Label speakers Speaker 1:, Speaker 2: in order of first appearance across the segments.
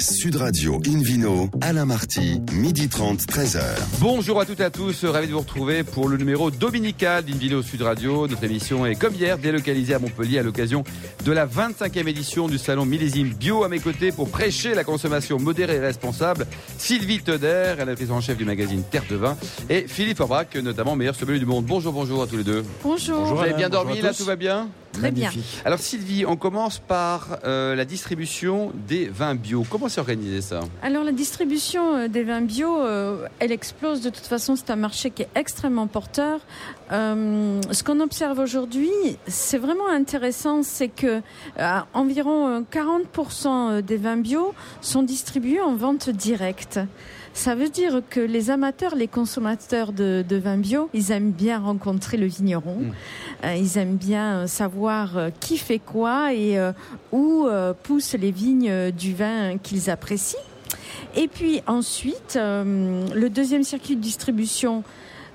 Speaker 1: Sud Radio Invino, Alain Marty, midi 30, 13h.
Speaker 2: Bonjour à toutes et à tous, ravi de vous retrouver pour le numéro dominical d'Invino Sud Radio. Notre émission est comme hier délocalisée à Montpellier à l'occasion de la 25e édition du salon Millésime Bio à mes côtés pour prêcher la consommation modérée et responsable. Sylvie Teder, rédactrice en chef du magazine Terre de Vin et Philippe Aubrac, notamment meilleur sommelier du monde. Bonjour, bonjour à tous les deux.
Speaker 3: Bonjour.
Speaker 2: Vous avez bien dormi là, tout va bien?
Speaker 3: Très bien.
Speaker 2: Alors Sylvie, on commence par euh, la distribution des vins bio. Comment s'est organisé ça?
Speaker 3: Alors la distribution euh, des vins bio, euh, elle explose. De toute façon, c'est un marché qui est extrêmement porteur. Euh, ce qu'on observe aujourd'hui, c'est vraiment intéressant, c'est que environ 40% des vins bio sont distribués en vente directe. Ça veut dire que les amateurs, les consommateurs de, de vins bio, ils aiment bien rencontrer le vigneron.
Speaker 2: Mm.
Speaker 3: Euh, ils aiment bien euh, euh, qui fait quoi et euh, où euh, poussent les vignes du vin qu'ils apprécient. Et puis ensuite, le deuxième circuit de distribution,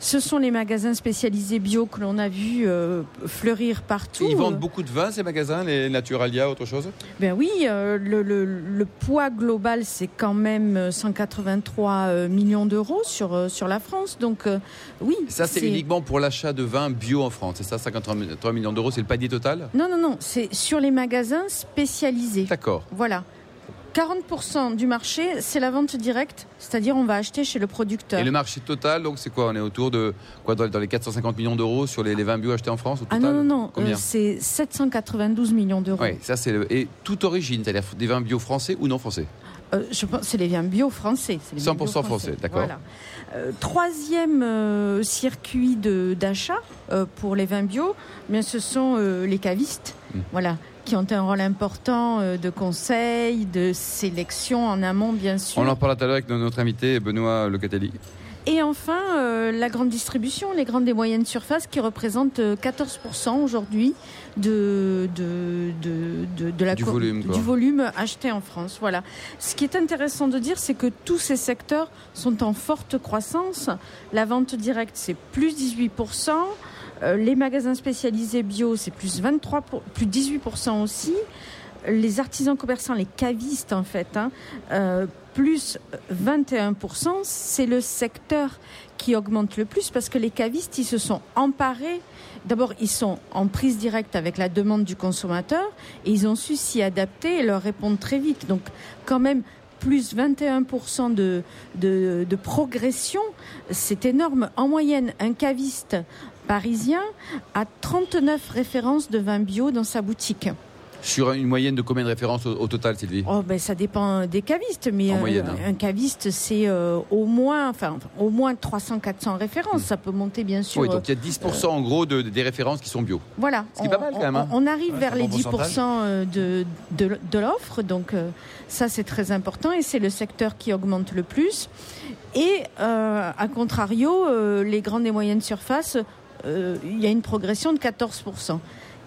Speaker 3: ce sont les magasins spécialisés bio que l'on a vu euh, fleurir partout.
Speaker 2: Ils vendent beaucoup de vins ces magasins, les Naturalia, autre chose?
Speaker 3: Ben oui, euh, le, le- le poids global, c'est quand même euh, 183 euh, millions d'euros sur, euh, sur la France. Donc euh, oui.
Speaker 2: Ça c'est uniquement pour l'achat de vins bio en France, c'est ça 53 millions d'euros, c'est le panier total?
Speaker 3: Non, non, non, c'est sur les magasins spécialisés.
Speaker 2: D'accord.
Speaker 3: Voilà. 40% du marché, c'est la vente directe, c'est-à-dire on va acheter chez le producteur.
Speaker 2: Et le marché total, donc c'est quoi? On est autour de quoi dans, les 450 millions d'euros sur les, les vins bio achetés en France au
Speaker 3: Ah non, non, non, euh, c'est 792 millions d'euros.
Speaker 2: Oui, ça c'est le... et toute origine, c'est-à-dire des vins bio français ou non français?
Speaker 3: Euh, je pense c'est les vins bio français. c'est les vins
Speaker 2: 100%
Speaker 3: bio
Speaker 2: français, d'accord.
Speaker 3: Voilà. Euh, troisième euh, circuit d'achat pour les vins bio, bien, ce sont les cavistes.
Speaker 2: Mm.
Speaker 3: Voilà qui ont un rôle important euh, de conseil, de sélection en amont, bien sûr.
Speaker 2: On en parlera tout à l'heure avec notre invité Benoît Locatelli.
Speaker 3: Et enfin, euh, la grande distribution, les grandes et moyennes surfaces qui représentent euh, 14% aujourd'hui de, de, de, de, la
Speaker 2: Du volume,
Speaker 3: du volume acheté en France. Voilà. Ce qui est intéressant de dire, c'est que tous ces secteurs sont en forte croissance. La vente directe, c'est plus 18%. Euh, les magasins spécialisés bio, c'est plus 23, pour- plus 18% aussi. Les artisans commerçants, les cavistes en fait, hein, euh, plus 21%, c'est le secteur qui augmente le plus parce que les cavistes, ils se sont emparés. D'abord, ils sont en prise directe avec la demande du consommateur et ils ont su s'y adapter et leur répondre très vite. Donc, quand même, plus 21% de, de, de progression, c'est énorme. En moyenne, un caviste parisien a 39 références de vin bio dans sa boutique.
Speaker 2: Sur une moyenne de combien de références au, au total, Sylvie?
Speaker 3: Oh ben ça dépend des cavistes, mais
Speaker 2: En
Speaker 3: euh,
Speaker 2: moyenne, hein.
Speaker 3: un caviste c'est euh, au moins, enfin au moins 300-400 références. Ça peut monter bien sûr.
Speaker 2: Hmm. Oui, donc il y a 10% en gros de, des références qui sont bio.
Speaker 3: Voilà.
Speaker 2: Ce qui est pas mal, quand même, hein.
Speaker 3: On, on arrive
Speaker 4: Ouais,
Speaker 3: vers les
Speaker 4: bon
Speaker 3: 10%
Speaker 4: pourcentage.
Speaker 3: euh, de, de, de l'offre, donc euh, ça c'est très important et c'est le secteur qui augmente le plus. Et euh, à contrario, euh, les grandes et moyennes surfaces, euh, il y a une progression de 14%.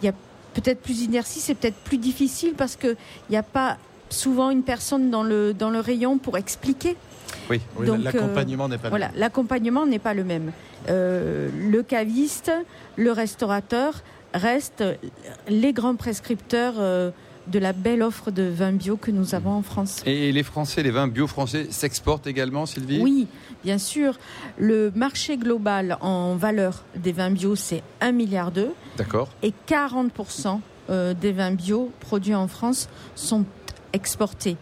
Speaker 3: Il y a peut-être plus d'inertie, c'est peut-être plus difficile parce qu'il n'y a pas souvent une personne dans le, dans le rayon pour expliquer.
Speaker 2: Oui.
Speaker 4: Oui,
Speaker 3: Donc,
Speaker 4: l'accompagnement n'est pas le
Speaker 3: Voilà, l'accompagnement n'est pas le même. Euh, le caviste, le restaurateur restent les grands prescripteurs euh, de la belle offre de vins bio que nous avons en France.
Speaker 2: Et les Français, les vins bio français s'exportent également, Sylvie?
Speaker 3: Oui, bien sûr. Le marché global en valeur des vins bio, c'est 1 milliard d'euros
Speaker 2: D'accord.
Speaker 3: et 40% euh, des vins bio produits en France sont exportés.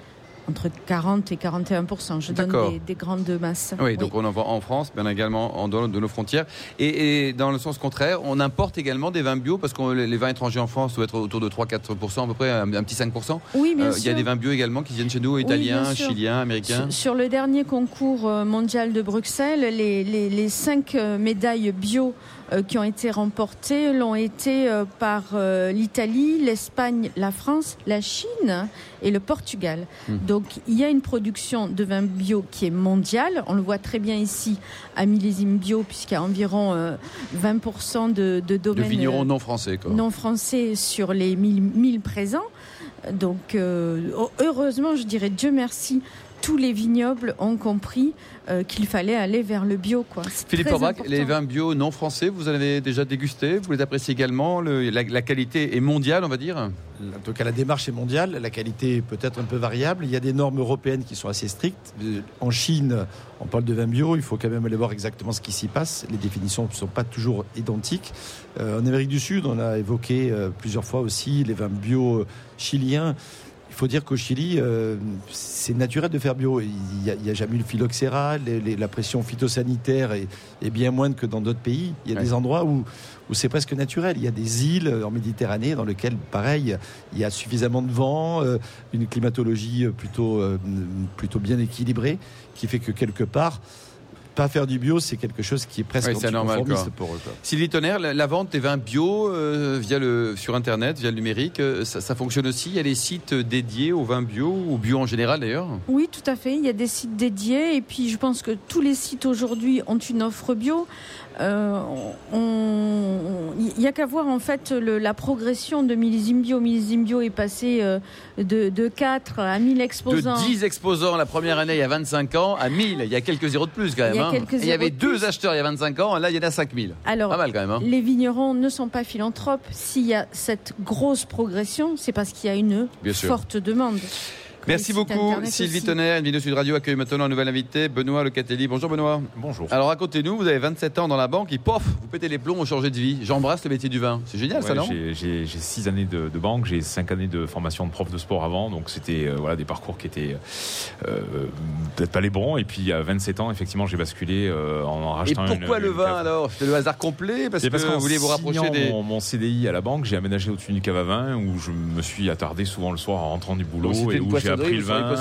Speaker 3: Entre 40 et 41 Je donne des, des grandes masses.
Speaker 2: Oui, donc on en vend en France, mais on a également en dehors de nos frontières. Et, et dans le sens contraire, on importe également des vins bio, parce que les vins étrangers en France doivent être autour de 3-4%, à peu près, un, un petit 5%.
Speaker 3: Oui, bien
Speaker 2: Euh,
Speaker 3: sûr.
Speaker 2: Il y a des vins bio également qui viennent chez nous, italiens,
Speaker 3: sûr.
Speaker 2: chiliens, américains.
Speaker 3: Sur, sur le dernier concours euh, mondial de Bruxelles, les, les, les cinq euh, médailles bio qui ont été remportées l'ont été euh, par euh, l'Italie, l'Espagne, la France, la Chine et le Portugal.
Speaker 2: Hmm.
Speaker 3: Donc il y a une production de vin bio qui est mondiale. On le voit très bien ici à millésime bio puisqu'il y a environ euh, 20% de, de
Speaker 2: De
Speaker 3: domaines
Speaker 2: vignerons
Speaker 3: euh,
Speaker 2: non français, quoi.
Speaker 3: non français sur les 1000, 1000 présents. Donc, euh, heureusement, je dirais Dieu merci, tous les vignobles ont compris qu'il fallait aller vers le bio. Quoi.
Speaker 2: Philippe Forbach, les vins bio non français, vous en avez déjà dégusté Vous les appréciez également la, qualité est mondiale, on va dire?
Speaker 4: En tout cas, la démarche est mondiale. La qualité est peut-être un peu variable. Il y a des normes européennes qui sont assez strictes. En Chine, on parle de vin bio. Il faut quand même aller voir exactement ce qui s'y passe. Les définitions ne sont pas toujours identiques. en Amérique du Sud, on a évoqué plusieurs fois aussi les vins bio chiliens. Il faut dire qu'au Chili, euh, c'est naturel de faire bio. Il n'y a, jamais eu le phylloxéra, la pression phytosanitaire est, bien moindre que dans d'autres pays. Il y a des endroits où, où c'est presque naturel. Il y a des îles en Méditerranée dans lesquelles, pareil, il y a suffisamment de vent, euh, une climatologie plutôt, euh, plutôt bien équilibrée, qui fait que quelque part, pas faire du bio, c'est quelque chose qui est presque
Speaker 2: oui, anticonformiste pour eux. Sylvie Tonnerre, la, vente des vins bio euh, via le, sur Internet, via le numérique, euh, ça, fonctionne aussi Il y a des sites dédiés aux vins bio, ou bio en général d'ailleurs
Speaker 3: Oui, tout à fait. Il y a des sites dédiés et puis je pense que tous les sites aujourd'hui ont une offre bio. Euh, il n'y a qu'à voir en fait la progression de millésime bio. Millésime bio est passé de, de 4 à 1000 exposants.
Speaker 2: De 10 exposants la première année il y a 25 ans à 1000. Il y a quelques zéros de plus quand même. Hein. Il y avait deux acheteurs il y a 25 ans, là il y en a 5000.
Speaker 3: Alors,
Speaker 2: Pas mal quand même. Hein.
Speaker 3: Les vignerons ne sont pas philanthropes. S'il y a cette grosse progression, c'est parce qu'il y a une forte demande.
Speaker 2: Merci beaucoup Sylvie Tonnerre. Une vidéo Sud Radio accueille maintenant un nouvel invité, Benoît Lecatelli. Bonjour Benoît.
Speaker 5: Bonjour.
Speaker 2: Alors racontez-nous, vous avez 27 ans dans la banque et pof, vous pétez les plombs, vous changez de vie. J'embrasse le métier du vin. C'est génial ça non?
Speaker 5: J'ai 6 années de, banque, j'ai 5 années de formation de prof de sport avant, donc c'était euh, voilà, des parcours qui étaient euh, peut-être pas les bons. Et puis à 27 ans, effectivement, j'ai basculé euh, en, rachetant
Speaker 2: Et pourquoi le vin alors? C'était le hasard complet parce, que vous vouliez vous rapprocher des...
Speaker 5: Mon, mon, CDI à la banque, j'ai aménagé au-dessus d'une cave à vin où je me suis attardé souvent le soir en rentrant du boulot et où j'ai appris le vin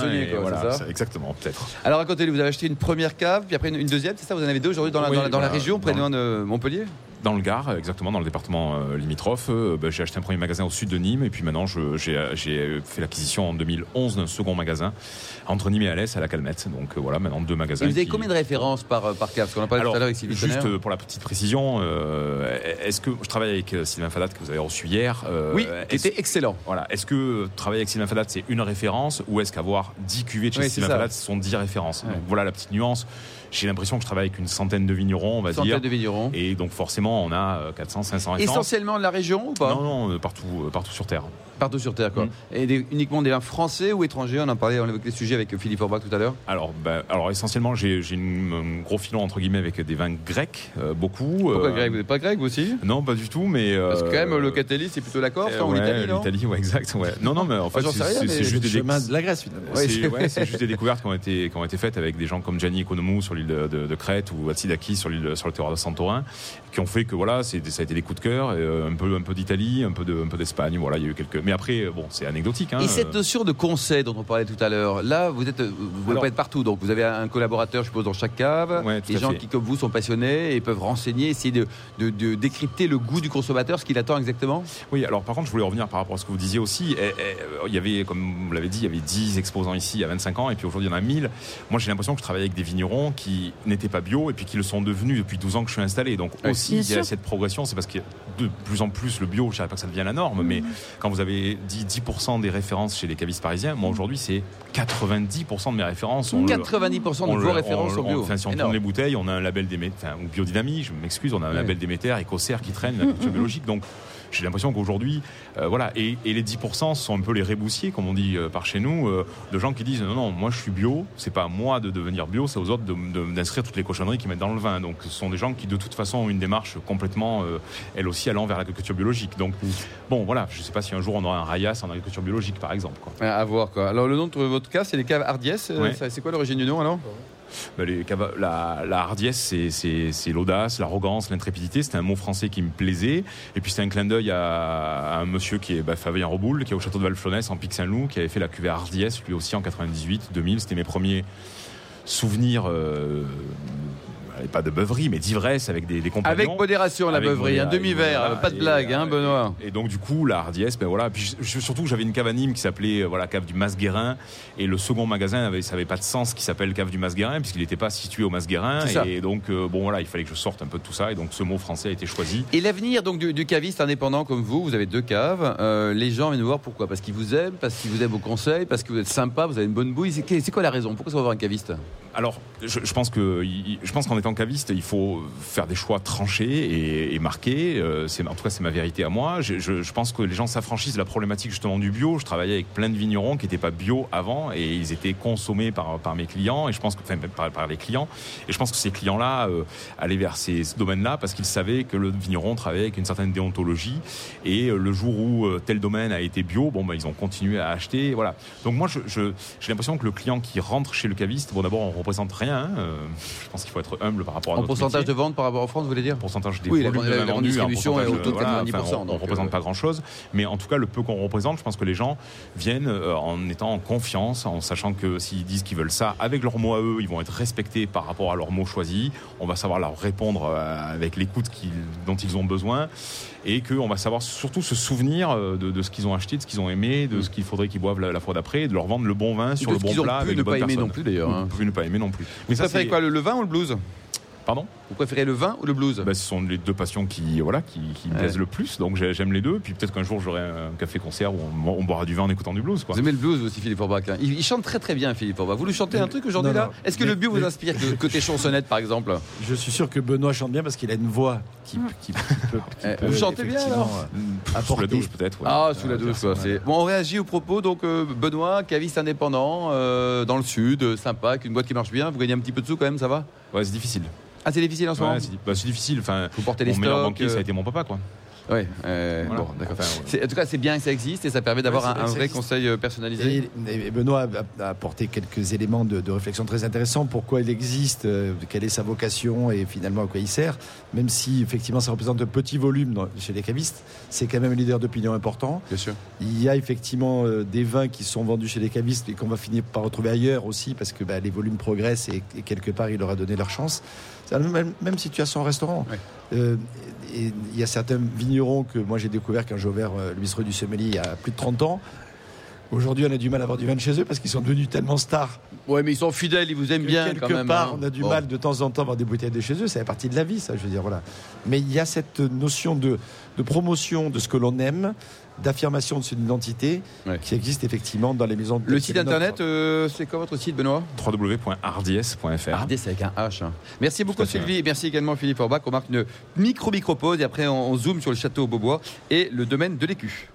Speaker 5: exactement, peut-être.
Speaker 2: Alors racontez-nous, vous avez acheté une première cave, puis après une, deuxième, c'est ça Vous en avez deux aujourd'hui dans, la, dans, la, région, près de Montpellier?
Speaker 5: Dans le Gard, exactement, dans le département euh, limitrophe. Euh, bah, j'ai acheté un premier magasin au sud de Nîmes et puis maintenant j'ai fait l'acquisition en 2011 d'un second magasin entre Nîmes et Alès à la Calmette. Donc euh, voilà, maintenant deux magasins.
Speaker 2: Et vous avez combien de références par, par cave Parce qu'on a parlé tout à l'heure avec Sylvie
Speaker 5: Juste pour la petite précision, est-ce que je travaille avec Sylvain Fadat que vous avez reçu hier
Speaker 2: Oui, c'était excellent.
Speaker 5: Voilà, est-ce que travailler avec Sylvain Fadat c'est une référence ou est-ce qu'avoir 10 cuvées de chez Sylvain Fadat sont 10 références? Donc voilà la petite nuance. J'ai l'impression que je travaille avec une centaine de vignerons, on va
Speaker 2: dire. de vignerons.
Speaker 5: Et donc forcément, on a 400, 500 références.
Speaker 2: Essentiellement de la région ou pas?
Speaker 5: Non, non, euh, partout, euh, partout sur Terre.
Speaker 2: Partout sur Terre, quoi. Mm. Et uniquement des vins français ou étrangers? On en parlait, on évoquait le sujet avec Philippe Orbach tout à l'heure.
Speaker 5: Alors, bah, alors essentiellement, j'ai un gros filon entre guillemets avec des vins grecs, euh, beaucoup.
Speaker 2: Pourquoi grec? Vous n'êtes pas grec vous aussi?
Speaker 5: Non, pas du tout, mais.
Speaker 2: Parce que quand même, le Catelli, c'est plutôt la Corse, ou l'Italie, non?
Speaker 5: L'Italie, ouais, exact. Ouais. Non, non, mais en fait,
Speaker 4: c'est juste des de la Grèce finalement.
Speaker 5: C'est juste des découvertes qui ont été qui ont été faites avec des gens comme Gianni Economou sur l'île de, Crète ou Atsidaki sur l'île sur le terroir de Santorin, qui ont fait que voilà, ça a été des coups de cœur, euh, un peu un peu d'Italie, un peu de un peu d'Espagne. Voilà, il y a eu quelques. Mais après, bon, c'est anecdotique. Hein.
Speaker 2: Et cette notion de conseil dont on parlait tout à l'heure, là, vous êtes, vous pouvez pas être partout. Donc, vous avez un collaborateur, je suppose, dans chaque cave. des gens qui, comme vous, sont passionnés et peuvent renseigner, essayer de, de, décrypter le goût du consommateur, ce qu'il attend exactement?
Speaker 5: Oui, alors par contre, je voulais revenir par rapport à ce que vous disiez aussi. Eh, eh, il y avait, comme vous l'avez dit, il y avait 10 exposants ici il y a 25 ans, et puis aujourd'hui, il y en a 1000. Moi, j'ai l'impression que je travaille avec des vignerons qui n'étaient pas bio et puis qui le sont devenus depuis 12 ans que je suis installé. Donc, aussi, il y a cette progression. C'est parce que de plus en plus, le bio, je ne savais pas que ça devient la norme, mais mmh. quand vous avez dit 10% des références chez les cavistes parisiens. Moi, aujourd'hui, c'est 90% de mes références.
Speaker 2: 90% de vos références au bio.
Speaker 5: Enfin, si on tourne les bouteilles, on a un label Déméter, enfin, ou biodynamie, je m'excuse, on a un label Déméter, écossaire qui traîne, la culture biologique. Donc, j'ai l'impression qu'aujourd'hui, euh, voilà, et, les 10% sont un peu les réboussiers, comme on dit euh, par chez nous, euh, de gens qui disent non, non, moi je suis bio, c'est pas à moi de devenir bio, c'est aux autres d'inscrire toutes les cochonneries qu'ils mettent dans le vin. Donc ce sont des gens qui de toute façon ont une démarche complètement, elle aussi, allant vers l'agriculture biologique. Donc bon, voilà, je sais pas si un jour on aura un Rayas en agriculture biologique par exemple. Quoi.
Speaker 2: À voir quoi. Alors le nom de votre cas, c'est les caves Hardiès. C'est quoi l'origine du nom alors?
Speaker 5: La, hardiesse, c'est l'audace, l'arrogance, l'intrépidité. C'était un mot français qui me plaisait. Et puis c'était un clin d'œil à, un monsieur qui est bah, Fabien Roboul, qui est au château de Valflonès en Pic Saint-Loup, qui avait fait la cuvée hardiesse lui aussi en 98, 2000. C'était mes premiers souvenirs. Euh, et pas de beuverie, mais d'ivresse avec des, des compagnons.
Speaker 2: Avec modération, la
Speaker 5: Avec
Speaker 2: beuverie, un demi-verre, pas de blague, hein, Benoît.
Speaker 5: Et donc du coup, la hardiesse, ben voilà. Puis je- surtout, j'avais une cave à Nîmes qui s'appelait euh, voilà cave du Mas-Guérin, et le second magasin avait, ça avait pas de sens qui s'appelle cave du Mas-Guérin puisqu'il n'était pas situé au
Speaker 2: ça.
Speaker 5: Et donc euh, bon voilà, il fallait que je sorte un peu de tout ça, et donc ce mot français a été choisi.
Speaker 2: Et l'avenir donc du, du caviste indépendant comme vous, vous avez deux caves. euh, les gens viennent vous voir pourquoi? Parce qu'ils vous aiment, parce qu'ils vous aiment vos conseils, parce que vous êtes sympa, vous avez une bonne bouille. C'est quoi la raison? Pourquoi ça va voir un caviste?
Speaker 5: Alors, je, je pense que je pense qu'en étant caviste, il faut faire des choix tranchés et, marqués. Euh, en tout cas c'est ma vérité à moi. Je, pense que les gens s'affranchissent de la problématique justement du bio. Je travaillais avec plein de vignerons qui n'étaient pas bio avant et ils étaient consommés par mes clients et je pense que enfin, par, les clients. Et je pense que ces clients-là euh, allaient vers ces, ce domaine-là parce qu'ils savaient que le vigneron travaillait avec une certaine déontologie et euh, le jour où tel domaine a été bio, bah, ils ont continué à acheter. Donc moi j'ai l'impression que le client qui rentre chez le caviste, bon d'abord on représente rien. hein, je pense qu'il faut être humble par rapport à
Speaker 2: En
Speaker 5: notre
Speaker 2: pourcentage
Speaker 5: métier.
Speaker 2: de vente par rapport en France, vous voulez dire
Speaker 5: pourcentage des
Speaker 2: Oui, la
Speaker 5: volumes de
Speaker 2: la distribution est autour de
Speaker 5: voilà,
Speaker 2: 90%,
Speaker 5: enfin, on,
Speaker 2: donc,
Speaker 5: on représente
Speaker 2: euh,
Speaker 5: pas grand chose, mais en tout cas le peu qu'on représente, je pense que les gens viennent euh, en étant en confiance, en sachant que s'ils disent qu'ils veulent ça avec leurs mots à eux, ils vont être respectés par rapport à leurs mots choisis. On va savoir leur répondre euh, avec l'écoute dont ils ont besoin et qu'on va savoir surtout se souvenir euh, de, de ce qu'ils ont acheté, de ce qu'ils ont aimé, de ce qu'il faudrait qu'ils boivent la, la fois d'après, et de leur vendre le bon vin sur
Speaker 2: de
Speaker 5: le bon
Speaker 2: qu'ils ont
Speaker 5: plat
Speaker 2: pu
Speaker 5: avec
Speaker 2: ne
Speaker 5: une
Speaker 2: pas aimer non plus, d'ailleurs, hein.
Speaker 5: Ne pas aimer non plus.
Speaker 2: Vous
Speaker 5: ça,
Speaker 2: préférez
Speaker 5: c'est-
Speaker 2: quoi, le, le vin ou le blues?
Speaker 5: Pardon
Speaker 2: Vous préférez le vin ou le blues?
Speaker 5: Bah, ce sont les deux passions qui, voilà, qui, qui me
Speaker 2: Ouais.
Speaker 5: plaisent le plus. Donc j'ai- j'aime les deux. Puis peut-être qu'un jour j'aurai un café concert où on, on boira du vin en écoutant du blues. Quoi.
Speaker 2: Vous aimez le blues aussi, Philippe Forbach hein? Il, il chante très très bien, Philippe Forbach. Vous lui chantez un truc aujourd'hui là? Est-ce que
Speaker 4: Mais-
Speaker 2: le bio vous
Speaker 4: mais-
Speaker 2: inspire que- côté chansonnette par exemple?
Speaker 4: Je suis sûr que Benoît chante bien parce qu'il a une voix qui, qui- qui peut, qui
Speaker 2: Eh,
Speaker 4: peut
Speaker 2: vous chantez bien, alors?
Speaker 4: euh,
Speaker 5: Pff, Sous la douche peut-être. ouais.
Speaker 2: Ah, sous la
Speaker 5: Euh,
Speaker 2: douche, quoi. Bon, on réagit au propos. Donc, euh, Benoît, caviste indépendant, euh, dans le sud, euh, sympa, avec une boîte qui marche bien. Vous gagnez un petit peu de sous quand même, ça va?
Speaker 5: Ouais, c'est difficile.
Speaker 2: Ah, c'est difficile en ce moment
Speaker 5: Ouais, c'est bah, c'est difficile. Enfin,
Speaker 2: Vous portez les
Speaker 5: mon meilleur banquier, ça
Speaker 2: euh,
Speaker 5: a été mon papa, quoi.
Speaker 2: Ouais, euh,
Speaker 5: Voilà.
Speaker 2: bon, d'accord.
Speaker 5: Enfin,
Speaker 2: En tout cas, c'est bien que ça existe et ça permet d'avoir
Speaker 4: Ouais,
Speaker 2: un, vrai
Speaker 4: existe.
Speaker 2: conseil euh, personnalisé.
Speaker 4: Et, et Benoît a, a apporté quelques éléments de, de réflexion très intéressants. Pourquoi il existe, euh, quelle est sa vocation et finalement à quoi il sert. Même si effectivement ça représente un petit volume dans- chez les cavistes, c'est quand même un leader d'opinion important.
Speaker 2: Bien sûr.
Speaker 4: Il y a effectivement euh, des vins qui sont vendus chez les cavistes et qu'on va finir par retrouver ailleurs aussi parce que bah, les volumes progressent et, et quelque part il leur a donné leur chance. C'est la même, même situation en restaurant.
Speaker 2: Ouais.
Speaker 4: Il y a certains que moi j'ai découvert quand j'ai ouvert euh, le bistrot du Sommelier il y a plus de 30 ans. Aujourd'hui, on a du mal à avoir du vin de chez eux parce qu'ils sont devenus tellement stars.
Speaker 2: Ouais, mais ils sont fidèles, ils vous aiment
Speaker 4: que
Speaker 2: bien
Speaker 4: quelque
Speaker 2: quand même.
Speaker 4: part,
Speaker 2: hein.
Speaker 4: on a du
Speaker 2: Bon.
Speaker 4: mal de temps en temps à avoir des bouteilles de chez eux. C'est la partie de la vie, ça, je veux dire. Voilà. Mais il y a cette notion de, de promotion de ce que l'on aime, d'affirmation de son identité,
Speaker 2: Ouais.
Speaker 4: qui existe effectivement dans les maisons de
Speaker 2: Le site internet, euh, c'est quoi votre site, Benoît?
Speaker 5: www.hardies.fr.
Speaker 2: Ardès avec un H. hein. Merci beaucoup Sylvie et merci également Philippe Orbach. On marque une micro-micro-pause et après on, on zoome sur le château Beaubois et le domaine de l'écu.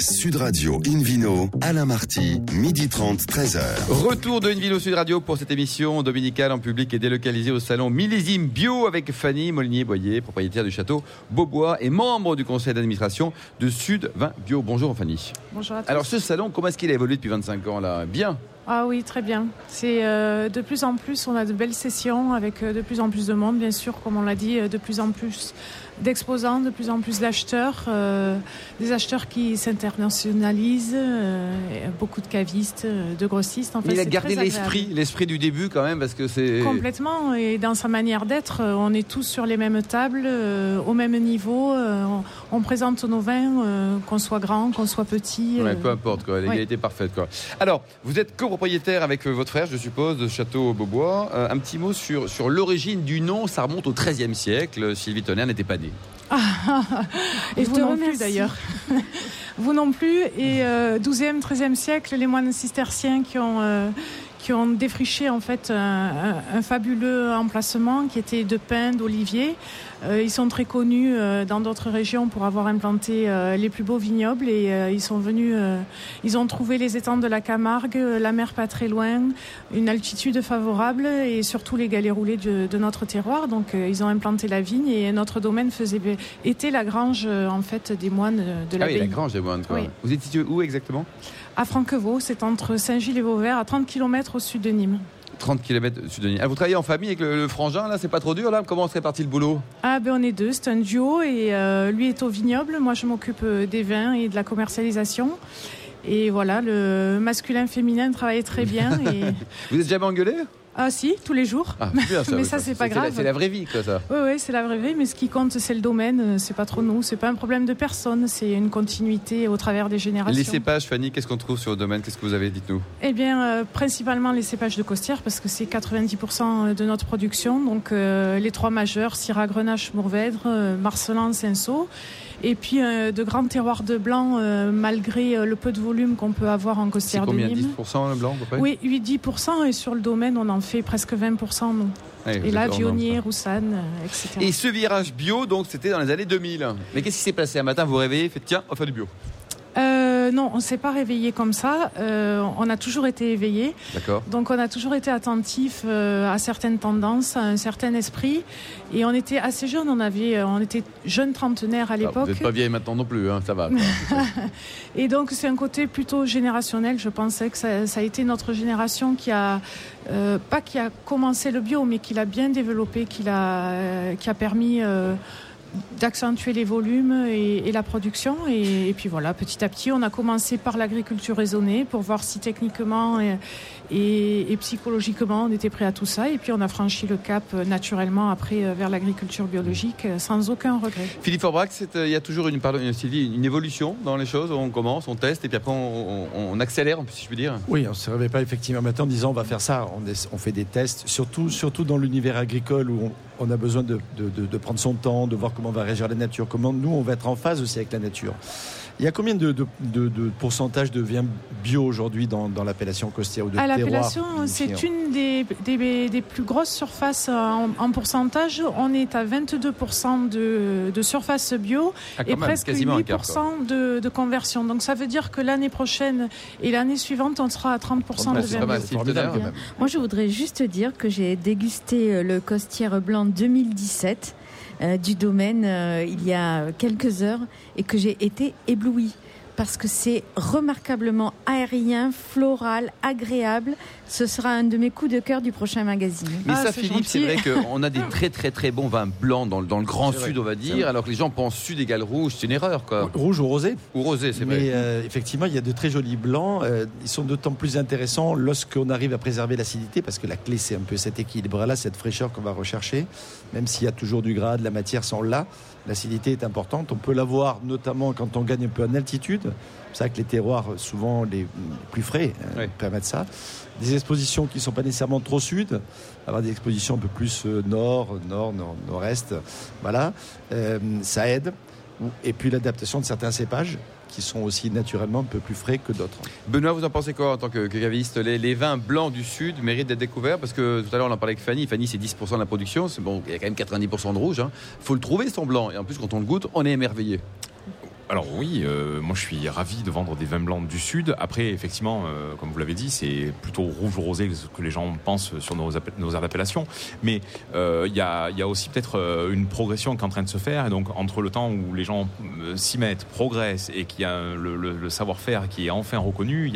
Speaker 1: Sud Radio Invino, Alain Marty, midi 30, 13h.
Speaker 2: Retour de Invino Sud Radio pour cette émission dominicale en public et délocalisée au salon Millésime Bio avec Fanny Molinier-Boyer, propriétaire du château Beaubois et membre du conseil d'administration de Sud Vin Bio. Bonjour Fanny.
Speaker 6: Bonjour à tous.
Speaker 2: Alors ce salon, comment est-ce qu'il a évolué depuis 25 ans là? Bien?
Speaker 6: Ah oui, très bien. C'est euh, de plus en plus, on a de belles sessions avec euh, de plus en plus de monde, bien sûr, comme on l'a dit, euh, de plus en plus d'exposants, de plus en plus d'acheteurs, euh, des acheteurs qui s'internationalisent, euh, beaucoup de cavistes, euh, de grossistes. En fait,
Speaker 2: Mais il a gardé l'esprit, l'esprit du début quand même parce que c'est.
Speaker 6: Complètement, et dans sa manière d'être, on est tous sur les mêmes tables, euh, au même niveau, on, on présente nos vins, qu'on soit grand, qu'on soit petit.
Speaker 2: Ouais, peu importe, quoi. l'égalité parfaite. Quoi. Alors, vous êtes copropriétaire avec votre frère, je suppose, de Château Beaubois. Un petit mot sur, sur l'origine du nom, ça remonte au XIIIe siècle. Sylvie Tonnerre n'était pas née.
Speaker 6: Et
Speaker 3: Je
Speaker 6: vous
Speaker 3: te
Speaker 6: non
Speaker 3: remercie.
Speaker 6: plus d'ailleurs. vous non plus. Et euh, 12e, 13e siècle, les moines cisterciens qui ont, euh, qui ont défriché en fait un, un- fabuleux emplacement qui était de pins, d'oliviers. Euh, ils sont très connus euh, dans d'autres régions pour avoir implanté euh, les plus beaux vignobles et euh, ils sont venus, euh, ils ont trouvé les étangs de la Camargue, la mer pas très loin, une altitude favorable et surtout les galets roulés de, de notre terroir. Donc euh, ils ont implanté la vigne et notre domaine faisait était la grange euh, en fait des moines euh, de
Speaker 2: Ah oui, la. Grange des Moines. Quoi.
Speaker 6: Oui.
Speaker 2: Vous situé où exactement?
Speaker 6: À Franquevaux, c'est entre Saint-Gilles et Vauvert, à 30 km au sud de Nîmes.
Speaker 2: 30 km sud de Nîmes. Ah, vous travaillez en famille avec le, le frangin, là C'est pas trop dur, là? Comment se répartit le boulot?
Speaker 6: Ah ben on est deux, c'est un duo et euh, lui est au vignoble, moi je m'occupe euh, des vins et de la commercialisation. Et voilà, le masculin-féminin travaille très bien. Et...
Speaker 2: Vous êtes jamais engueulé?
Speaker 6: Ah si, tous les jours.
Speaker 2: Ah, c'est bien, ça,
Speaker 6: Mais ça, c'est pas grave.
Speaker 2: C'est la vraie vie, quoi, ça.
Speaker 6: Oui, oui, c'est la vraie vie, mais ce qui compte, c'est le domaine, euh, c'est pas trop nous, c'est pas un problème de personne, c'est une continuité au travers des générations.
Speaker 2: Les cépages, Fanny, qu'est-ce qu'on trouve sur le domaine? Qu'est-ce que vous avez Dites-nous.
Speaker 6: Eh bien, euh, principalement les cépages de costière, parce que c'est 90% de notre production. Donc, euh, les trois majeurs, Syrah, Grenache, Mourvèdre, euh, Marcelin, Cinsault. Et puis, euh, de grands terroirs de blanc, euh, malgré euh, le peu de volume qu'on peut avoir en costière de
Speaker 2: combien
Speaker 6: Nîmes.
Speaker 2: 10% le blanc, à peu près
Speaker 6: Oui, 8-10%, et sur le domaine, on en fait presque 20%. nous. Et là, Vionnier, Roussanne, etc.
Speaker 2: Et ce virage bio, donc, c'était dans les années 2000. Mais qu'est-ce qui s'est passé Un matin, vous vous réveillez, faites tiens, on va faire du bio.
Speaker 6: Euh, non, on ne s'est pas réveillé comme ça. Euh, on a toujours été éveillé.
Speaker 2: D'accord.
Speaker 6: Donc on a toujours été attentif euh, à certaines tendances, à un certain esprit. Et on était assez jeunes, on, avait, on était jeunes trentenaires à
Speaker 2: Ah, vous
Speaker 6: l'époque.
Speaker 2: n'êtes pas vieille maintenant non plus, hein, ça va.
Speaker 6: Et donc c'est un côté plutôt générationnel. Je pensais que ça, ça a été notre génération qui a, pas qui a commencé le bio, mais qui l'a bien développé, qui, l'a, qui a permis... euh, d'accentuer les volumes et, la production. Et, et puis voilà, petit à petit, on a commencé par l'agriculture raisonnée pour voir si techniquement et, psychologiquement on était prêt à tout ça. Et puis on a franchi le cap euh, naturellement après euh, vers l'agriculture biologique euh, sans aucun regret.
Speaker 2: Philippe Forbrac, il y a toujours une, pardon, Sylvie, une évolution dans les choses. On commence, on teste, et puis après on, on- on accélère, si je puis dire.
Speaker 4: Oui, on ne se réveille pas effectivement matin en disant on va faire ça. On, est- on fait des tests, surtout, surtout dans l'univers agricole où on, on a besoin de, de- de- de prendre son temps, de voir comment va réagir la nature, comment nous on va être en phase aussi avec la nature. Il y a combien de, de, de- de pourcentage de vin bio aujourd'hui dans, dans l'appellation costière ou de
Speaker 6: À
Speaker 4: terroir
Speaker 6: l'appellation, c'est une des, des- des plus grosses surfaces en, en pourcentage. On est à 22% de, de surface bio
Speaker 2: Ah,
Speaker 6: et
Speaker 2: même,
Speaker 6: presque
Speaker 2: quasiment un quart, quoi.
Speaker 6: 8% de, de conversion. Donc ça veut dire que l'année prochaine et l'année suivante, on sera à 30%
Speaker 2: Ah,
Speaker 6: de
Speaker 2: c'est
Speaker 6: vin
Speaker 2: pas mal,
Speaker 6: bio.
Speaker 3: Moi, je voudrais juste dire que j'ai dégusté euh, le costière blanc 2017 euh, du domaine euh, il y a quelques heures et que j'ai été éblouie parce que c'est remarquablement aérien, floral, agréable. Ce sera un de mes coups de cœur du prochain magazine.
Speaker 2: Mais
Speaker 6: Ah,
Speaker 2: ça, Philippe, c'est vrai qu'on a des très très très bons vins blancs dans, le- dans le grand
Speaker 4: vrai,
Speaker 2: sud, on va dire, alors que les gens pensent sud égale rouge, c'est une erreur, quoi.
Speaker 4: Rouge ou rosé
Speaker 2: Ou rosé, c'est
Speaker 4: Mais
Speaker 2: vrai.
Speaker 4: euh, effectivement, il y a de très jolis blancs. Euh, ils sont d'autant plus intéressants lorsqu'on arrive à préserver l'acidité, parce que la clé, c'est un peu cet équilibre-là, cette fraîcheur qu'on va rechercher. Même s'il y a toujours du gras, de la matière sont là, l'acidité est importante. On peut l'avoir notamment quand on gagne un peu en altitude. C'est ça que les terroirs, souvent les plus frais, euh, permettent ça. Des expositions qui ne sont pas nécessairement trop sud, avoir des expositions un peu plus euh, nord, nord, nord, nord-est. Voilà, Euh, ça aide. Et puis l'adaptation de certains cépages qui sont aussi naturellement un peu plus frais que d'autres.
Speaker 2: Benoît, vous en pensez quoi en tant que, que caviste les, vins blancs du sud méritent d'être découverts parce que tout à l'heure on en parlait avec Fanny. Fanny, c'est 10% de la production. C'est bon, il y a quand même 90% de rouge. Il faut le trouver son blanc. Et en plus, quand on le goûte, on est émerveillé.
Speaker 5: Alors oui, euh, moi je suis ravi de vendre des vins blancs du sud. Après, effectivement, euh, comme vous l'avez dit, c'est plutôt rouge ou rosé que les gens pensent sur nos, nos aires d'appellation. Mais euh, il y, a, y a aussi peut-être euh, une progression qui est en train de se faire. Et donc entre le temps où les gens euh, s'y mettent, progressent et qu'il y a le, le- le savoir-faire qui est enfin reconnu,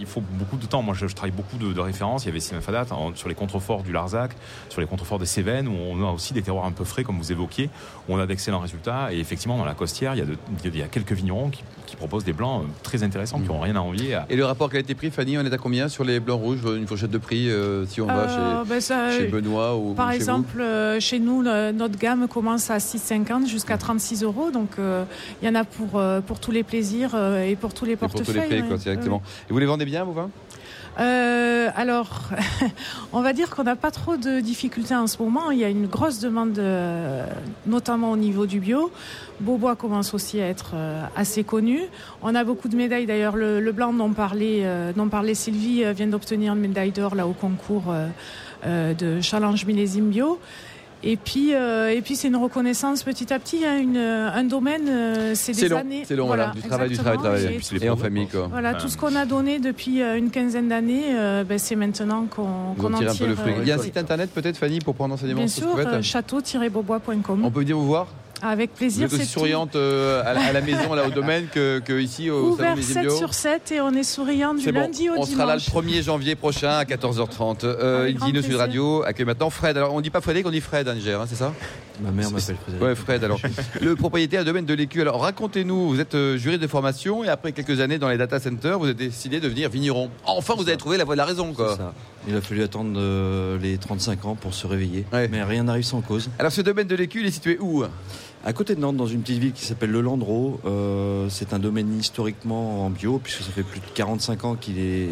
Speaker 5: il, faut beaucoup de temps. Moi je, travaille beaucoup de, références. Il y avait Sylvain Fadat sur les contreforts du Larzac, sur les contreforts des Cévennes, où on a aussi des terroirs un peu frais, comme vous évoquiez, où on a d'excellents résultats. Et effectivement, dans la costière, il y a, de- il y a quelques vignerons qui, qui proposent des blancs euh, très intéressants, qui n'ont rien à envier à,
Speaker 2: Et le rapport qualité-prix, Fanny, on est à combien sur les blancs rouges Une fourchette de prix euh, si on va
Speaker 6: Euh,
Speaker 2: chez,
Speaker 6: ben ça,
Speaker 2: chez Benoît ou
Speaker 6: Par
Speaker 2: ou chez
Speaker 6: exemple, euh, chez nous, le- notre gamme commence à 6,50 jusqu'à 36 euros. Donc, euh, il y en a pour, euh, pour tous les plaisirs euh, et pour tous les
Speaker 2: Et pour
Speaker 6: portefeuilles.
Speaker 2: tous les prix,
Speaker 6: ouais.
Speaker 2: quoi, directement. Et vous les vendez bien, vos vins?
Speaker 6: Euh, alors, on va dire qu'on n'a pas trop de difficultés en ce moment. Il y a une grosse demande, euh, notamment au niveau du bio. Beaubois commence aussi à être euh, assez connu. On a beaucoup de médailles. D'ailleurs, le, le blanc dont parlait, dont parlait Sylvie vient d'obtenir une médaille d'or là au concours de challenge millésime bio. Et puis, euh, et puis c'est une reconnaissance petit à petit. hein, une, un domaine, euh, c'est des
Speaker 2: long,
Speaker 6: années.
Speaker 2: c'est long, voilà, du travail, du travail, du travail.
Speaker 6: Et
Speaker 5: puis
Speaker 2: Et en famille,
Speaker 5: quoi.
Speaker 6: voilà,
Speaker 5: Enfin,
Speaker 6: tout ce qu'on a donné depuis euh, une quinzaine d'années, euh, ben, c'est maintenant qu'on qu'on
Speaker 2: en tirez un peu le
Speaker 6: tire,
Speaker 2: fruit.
Speaker 6: euh,
Speaker 2: Il y a un site internet peut-être, Fanny, pour prendre enseignement
Speaker 6: Bien sûr, euh, château-beaubois.com.
Speaker 2: On peut venir vous voir
Speaker 6: Avec
Speaker 2: Vous
Speaker 6: plaisir.
Speaker 2: êtes aussi souriante euh, à, la, à la maison, là, au domaine, que, que ici au salon
Speaker 6: Ouvert
Speaker 2: des
Speaker 6: 7
Speaker 2: Bio
Speaker 6: sur 7 et on est souriant du
Speaker 2: C'est bon,
Speaker 6: lundi au
Speaker 2: on
Speaker 6: dimanche.
Speaker 2: sera là le 1er janvier prochain à 14h30. Euh, Dino Sud. Radio accueille maintenant Fred. Alors on dit pas Frédéric, on dit Fred, Niger, hein, c'est ça?
Speaker 7: Ma mère m'appelle Frédéric.
Speaker 2: Ouais, Fred. Alors, le propriétaire du domaine de l'écu. Alors, racontez-nous. Vous êtes euh, juriste de formation et après quelques années dans les data centers, vous avez décidé de devenir vigneron. Enfin, vous avez trouvé la voie de la raison,
Speaker 7: C'est
Speaker 2: quoi.
Speaker 7: ça. Il a fallu attendre euh, les 35 ans pour se réveiller.
Speaker 2: Ouais.
Speaker 7: Mais rien n'arrive sans cause.
Speaker 2: Alors ce domaine de l'écu, il est situé où?
Speaker 7: À côté de Nantes, dans une petite ville qui s'appelle Le Landreau, euh, c'est un domaine historiquement en bio, puisque ça fait plus de 45 ans qu'il est.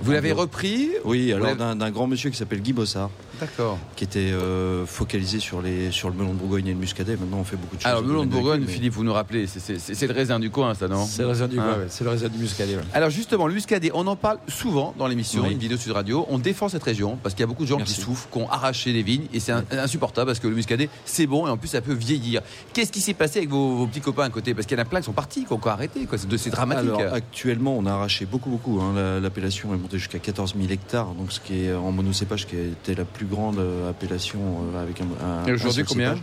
Speaker 2: Vous l'avez repris?
Speaker 7: Oui, alors d'un grand monsieur qui s'appelle Guy Bossard,
Speaker 2: D'accord.
Speaker 7: qui était euh, focalisé sur, les, sur le melon de Bourgogne et le muscadet. Maintenant, on fait beaucoup de choses.
Speaker 2: Alors, le melon de Bourgogne,
Speaker 7: mais-
Speaker 2: Philippe, vous nous rappelez, c'est- le raisin du coin, ça, non?
Speaker 4: C'est le raisin du
Speaker 2: Hein.
Speaker 4: bois, ouais, c'est le raisin du muscadet. ouais.
Speaker 2: Alors justement, le muscadet, on en parle souvent dans l'émission,
Speaker 7: Oui.
Speaker 2: une vidéo Sud Radio. On défend cette région parce qu'il y a beaucoup de gens
Speaker 7: Merci.
Speaker 2: qui souffrent, qui ont arraché des vignes et c'est insupportable parce que le muscadet, c'est bon et en plus ça peut vieillir. Qu'est-ce qui s'est passé avec vos, vos petits copains à côté? Parce qu'il y en a plein qui sont partis, qui ont encore arrêté. quoi. C'est dramatique.
Speaker 7: Alors actuellement, on a arraché beaucoup, beaucoup. hein. La- L'appellation est montée jusqu'à 14 000 hectares, donc ce qui est en monocépage, qui était la plus grande euh, appellation euh, avec un. un-
Speaker 2: Et aujourd'hui, combien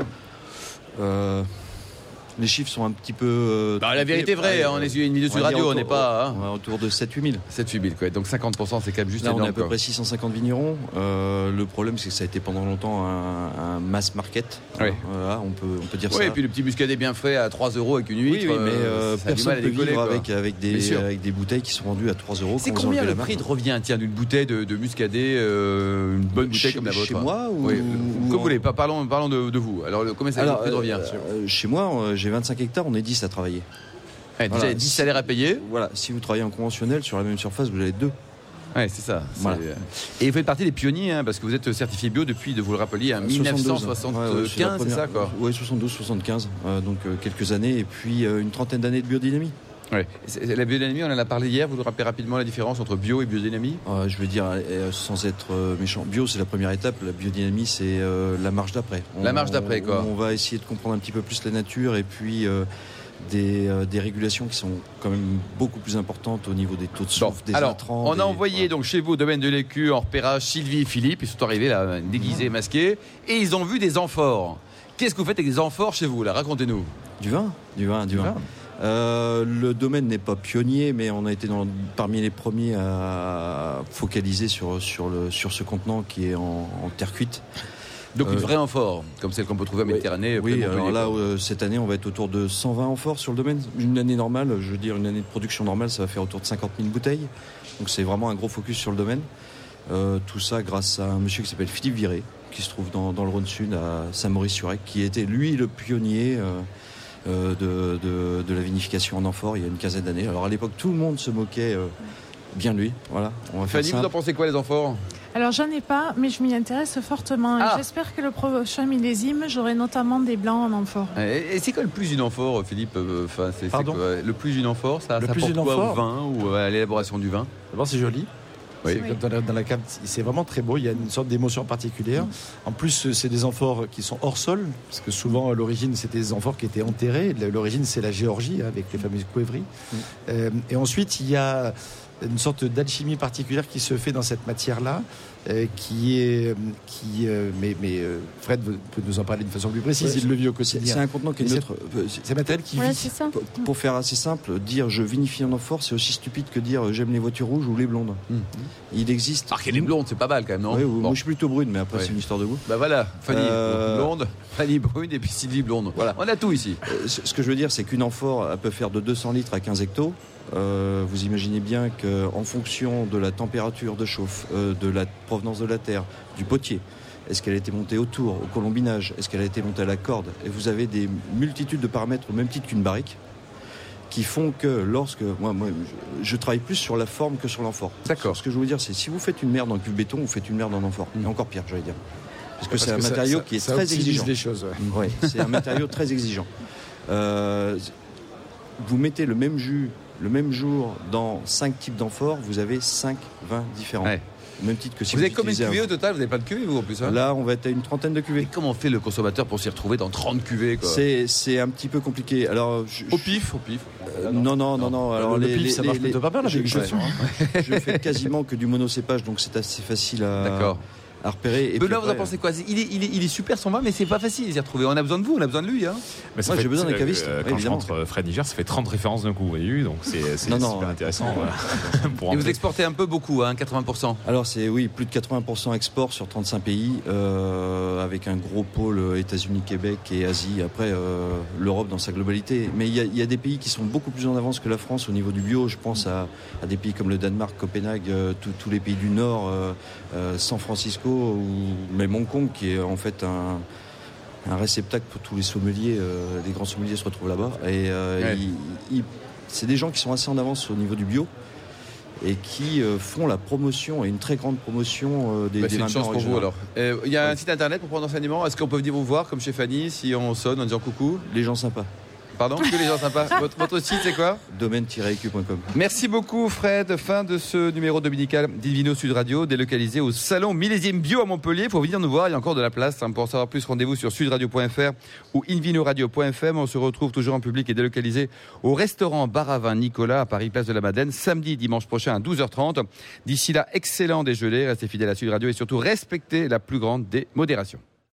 Speaker 7: Les chiffres sont un petit peu. euh,
Speaker 2: Bah, la vérité est vraie, hein, on est sur une
Speaker 7: va dire
Speaker 2: Radio, on n'est pas. hein.
Speaker 7: autour de 7-8 000.
Speaker 2: 7 000 quoi. Donc 50%, c'est quand même juste
Speaker 7: Là, on est
Speaker 2: énorme.
Speaker 7: à peu
Speaker 2: quoi.
Speaker 7: près 650 vignerons. Euh, le problème, c'est que ça a été pendant longtemps un, un mass market.
Speaker 2: Ouais.
Speaker 7: Voilà, on peut, on peut dire
Speaker 2: Oui,
Speaker 7: ça.
Speaker 2: et puis le petit muscadet bien frais à 3 euros avec une
Speaker 7: oui,
Speaker 2: huître.
Speaker 7: oui, mais euh,
Speaker 2: du
Speaker 7: personne ne peut
Speaker 2: décoller,
Speaker 7: vivre avec, avec, des, avec des bouteilles qui sont vendues à 3 euros.
Speaker 2: C'est combien le prix de revient tiens, d'une bouteille de, de muscadet, euh, une bonne bouteille comme la vôtre
Speaker 7: Chez moi ou,
Speaker 2: Oui, comme vous voulez, parlons, de, vous. Alors, combien ça le prix de revient
Speaker 7: euh, euh, chez moi, euh, j'ai 25 hectares, on est 10 à travailler.
Speaker 2: Ouais, Déjà,
Speaker 7: voilà.
Speaker 2: 10 salaires à payer.
Speaker 7: Voilà, si vous travaillez en conventionnel, sur la même surface, vous avez deux.
Speaker 2: Ouais, c'est ça.
Speaker 7: Voilà.
Speaker 2: Et vous faites partie des pionniers, hein, parce que vous êtes certifié bio depuis, de vous le rappeliez, hein, 1975,
Speaker 7: Ouais, ouais,
Speaker 2: c'est ça, quoi.
Speaker 7: Oui, 72, 75, euh, donc euh, quelques années, et puis euh, une trentaine d'années de biodynamie.
Speaker 2: La biodynamie, on en a parlé hier. Vous nous rappelez rapidement la différence entre bio et biodynamie?
Speaker 7: Euh, je veux dire, euh, sans être euh, méchant, bio c'est la première étape, la biodynamie c'est euh, la marge d'après.
Speaker 2: La marche d'après, quoi.
Speaker 7: On, va essayer de comprendre un petit peu plus la nature et puis euh, des, euh, des régulations qui sont quand même beaucoup plus importantes au niveau des taux de
Speaker 2: Bon,
Speaker 7: souffle, des
Speaker 2: alors,
Speaker 7: intrants.
Speaker 2: on a
Speaker 7: des-
Speaker 2: envoyé donc chez vous, au domaine de l'écu, en repérage, Sylvie et Philippe. Ils sont arrivés là, déguisés, masqués, et ils ont vu des amphores. Qu'est-ce que vous faites avec des amphores chez vous là? Racontez-nous.
Speaker 7: Du vin Du vin, du, vin. Euh, le domaine n'est pas pionnier, mais on a été dans- parmi les premiers à focaliser sur, sur, le, sur ce contenant qui est en, en terre cuite.
Speaker 2: Donc une
Speaker 7: Euh,
Speaker 2: vraie amphore, comme celle qu'on peut trouver à
Speaker 7: Oui,
Speaker 2: Méditerranée.
Speaker 7: Oui, alors là, euh, cette année, on va être autour de 120 amphores sur le domaine. Une année normale, je veux dire, une année de production normale, ça va faire autour de 50 000 bouteilles. Donc c'est vraiment un gros focus sur le domaine. Euh, tout ça grâce à un monsieur qui s'appelle Philippe Viré, qui se trouve dans, dans le Rhône-Sud, à Saint-Maurice-sur-Ec, qui était lui le pionnier de, de- de la vinification en amphore il y a une quinzaine d'années. Alors à l'époque, tout le monde se moquait euh, bien de lui. Voilà, on va faire
Speaker 2: Fanny, vous en pensez quoi les amphores?
Speaker 6: Alors j'en ai pas, mais je m'y intéresse fortement.
Speaker 2: Ah.
Speaker 6: J'espère que le prochain millésime, j'aurai notamment des blancs en amphore.
Speaker 2: Et et c'est quoi le plus d'une amphore, Philippe euh, Enfin, c'est- c'est
Speaker 4: Pardon?
Speaker 2: quoi? Le plus d'une amphore, ça,
Speaker 4: Le
Speaker 2: ça
Speaker 4: plus d'une
Speaker 2: quoi au
Speaker 4: amphore?
Speaker 2: vin ou à l'élaboration du vin?
Speaker 4: D'abord, c'est joli.
Speaker 2: Oui.
Speaker 4: Comme dans la, dans la cave, c'est vraiment très beau. Il y a une sorte d'émotion particulière. En plus, c'est des amphores qui sont hors sol, parce que souvent, à l'origine, c'était des amphores qui étaient enterrés. L'origine, c'est la Géorgie, hein, avec les fameuses couévries. Euh, et ensuite, il y a une sorte d'alchimie particulière qui se fait dans cette matière-là, euh, qui est, qui, euh, mais, mais euh, Fred peut nous en parler d'une façon plus précise.
Speaker 7: Ouais,
Speaker 4: il le vit au
Speaker 7: C'est
Speaker 4: quotidien.
Speaker 7: c'est un contenant qui est neutre. Euh, c'est-
Speaker 4: un matériel qui vit.
Speaker 7: Pour- Pour faire assez simple, dire je vinifie en amphore, c'est aussi stupide que dire euh, j'aime les voitures rouges ou les blondes.
Speaker 2: Mhm.
Speaker 7: Il existe.
Speaker 2: Ah, qu'elle est blonde, c'est pas mal quand même, non Bon.
Speaker 7: Moi, je suis plutôt brune, mais après,
Speaker 2: Ouais.
Speaker 7: c'est une histoire de goût.
Speaker 2: Bah voilà, Fanny
Speaker 7: Euh,
Speaker 2: blonde, Fanny brune et puis Sylvie blonde. Voilà, on a tout ici.
Speaker 7: Euh, ce ce que je veux dire, c'est qu'une amphore, elle peut faire de 200 litres à 15 hectos. Euh, vous imaginez bien qu'en fonction de la température de chauffe, euh, de la provenance de la terre, du potier, est-ce qu'elle a été montée autour, au colombinage, est-ce qu'elle a été montée à la corde, et vous avez des multitudes de paramètres au même titre qu'une barrique, qui font que lorsque moi, moi je, je travaille plus sur la forme que sur l'amphore.
Speaker 2: D'accord.
Speaker 7: Ce que je veux dire, c'est si vous faites une merde en cuve béton, vous faites une merde en amphore,
Speaker 2: Mm.
Speaker 7: et encore pire, j'allais dire, parce que c'est un matériau qui est très exigeant.
Speaker 4: les choses. ouais.
Speaker 7: Oui, c'est un matériau très exigeant. Euh, vous mettez le même jus le même jour dans 5 types d'amphores, vous avez 5 vins différents.
Speaker 2: Ouais.
Speaker 7: Même titre que si
Speaker 2: vous
Speaker 7: vous,
Speaker 2: avez combien de
Speaker 7: un-
Speaker 2: cuvées au total? Vous n'avez pas de cuvées, vous, en plus hein?
Speaker 7: Là, on va être à une trentaine de
Speaker 2: Et
Speaker 7: cuvées.
Speaker 2: comment fait le consommateur pour s'y retrouver dans 30 cuvées quoi?
Speaker 7: C'est un petit peu compliqué. Alors, je-
Speaker 2: Au pif, au pif.
Speaker 7: euh, non, non, non, non. Alors,
Speaker 4: le
Speaker 7: les-
Speaker 4: pif, ça
Speaker 7: les-
Speaker 4: marche plutôt pas mal, la
Speaker 7: je, je, je fais quasiment que du monocépage, donc c'est assez facile à,
Speaker 2: D'accord.
Speaker 7: À repérer. Et puis
Speaker 2: Benoît, vous en pensez quoi il est, il, est, il est super son vin, mais c'est pas facile de retrouver. On a besoin de vous, on a besoin de lui. Hein.
Speaker 7: Moi, j'ai besoin d'un
Speaker 5: euh,
Speaker 7: caviste,
Speaker 5: euh, quand je
Speaker 7: évidemment.
Speaker 5: rentre euh, Fred Niger, ça fait 30 références d'un coup, vous voyez, donc c'est c'est
Speaker 7: Non, non,
Speaker 5: super intéressant. voilà. Pour
Speaker 2: Et vous exportez un peu beaucoup, hein, 80%.
Speaker 7: Alors c'est oui, plus de 80% export sur 35 pays, euh, avec un gros pôle euh, États-Unis, Québec et Asie. Après euh, l'Europe dans sa globalité. Mais il y, a, il y a des pays qui sont beaucoup plus en avance que la France au niveau du bio. Je pense à, à des pays comme le Danemark, Copenhague, euh, tous- tous les pays du Nord, euh, euh, San Francisco ou même Hong Kong, qui est en fait un un réceptacle pour tous les sommeliers, euh, les grands sommeliers se retrouvent là-bas. Et euh,
Speaker 2: Ouais.
Speaker 7: c'est des gens qui sont assez en avance au niveau du bio et qui euh, font la promotion et une très grande promotion des,
Speaker 2: Bah,
Speaker 7: des
Speaker 2: c'est une chance pour vous alors. Il y a un site internet pour prendre enseignement. Est-ce qu'on peut venir vous voir comme chez Fanny si on sonne en disant coucou?
Speaker 7: Les gens sympas.
Speaker 2: Pardon Que les gens sympas. Votre, votre site c'est quoi
Speaker 7: Domaine-eq.com.
Speaker 2: Merci beaucoup Fred. Fin de ce numéro dominical d'Invino Sud Radio, délocalisé au salon Millésime Bio à Montpellier. Pour venir nous voir, il y a encore de la place. hein. Pour en savoir plus, rendez-vous sur sudradio.fr ou invinoradio.fm. On se retrouve toujours en public et délocalisé au restaurant Bar à Vin Nicolas à Paris, place de la Madeleine, samedi, dimanche prochain à 12h30. D'ici là, excellent déjeuner, restez fidèles à Sud Radio et surtout respectez la plus grande des modérations.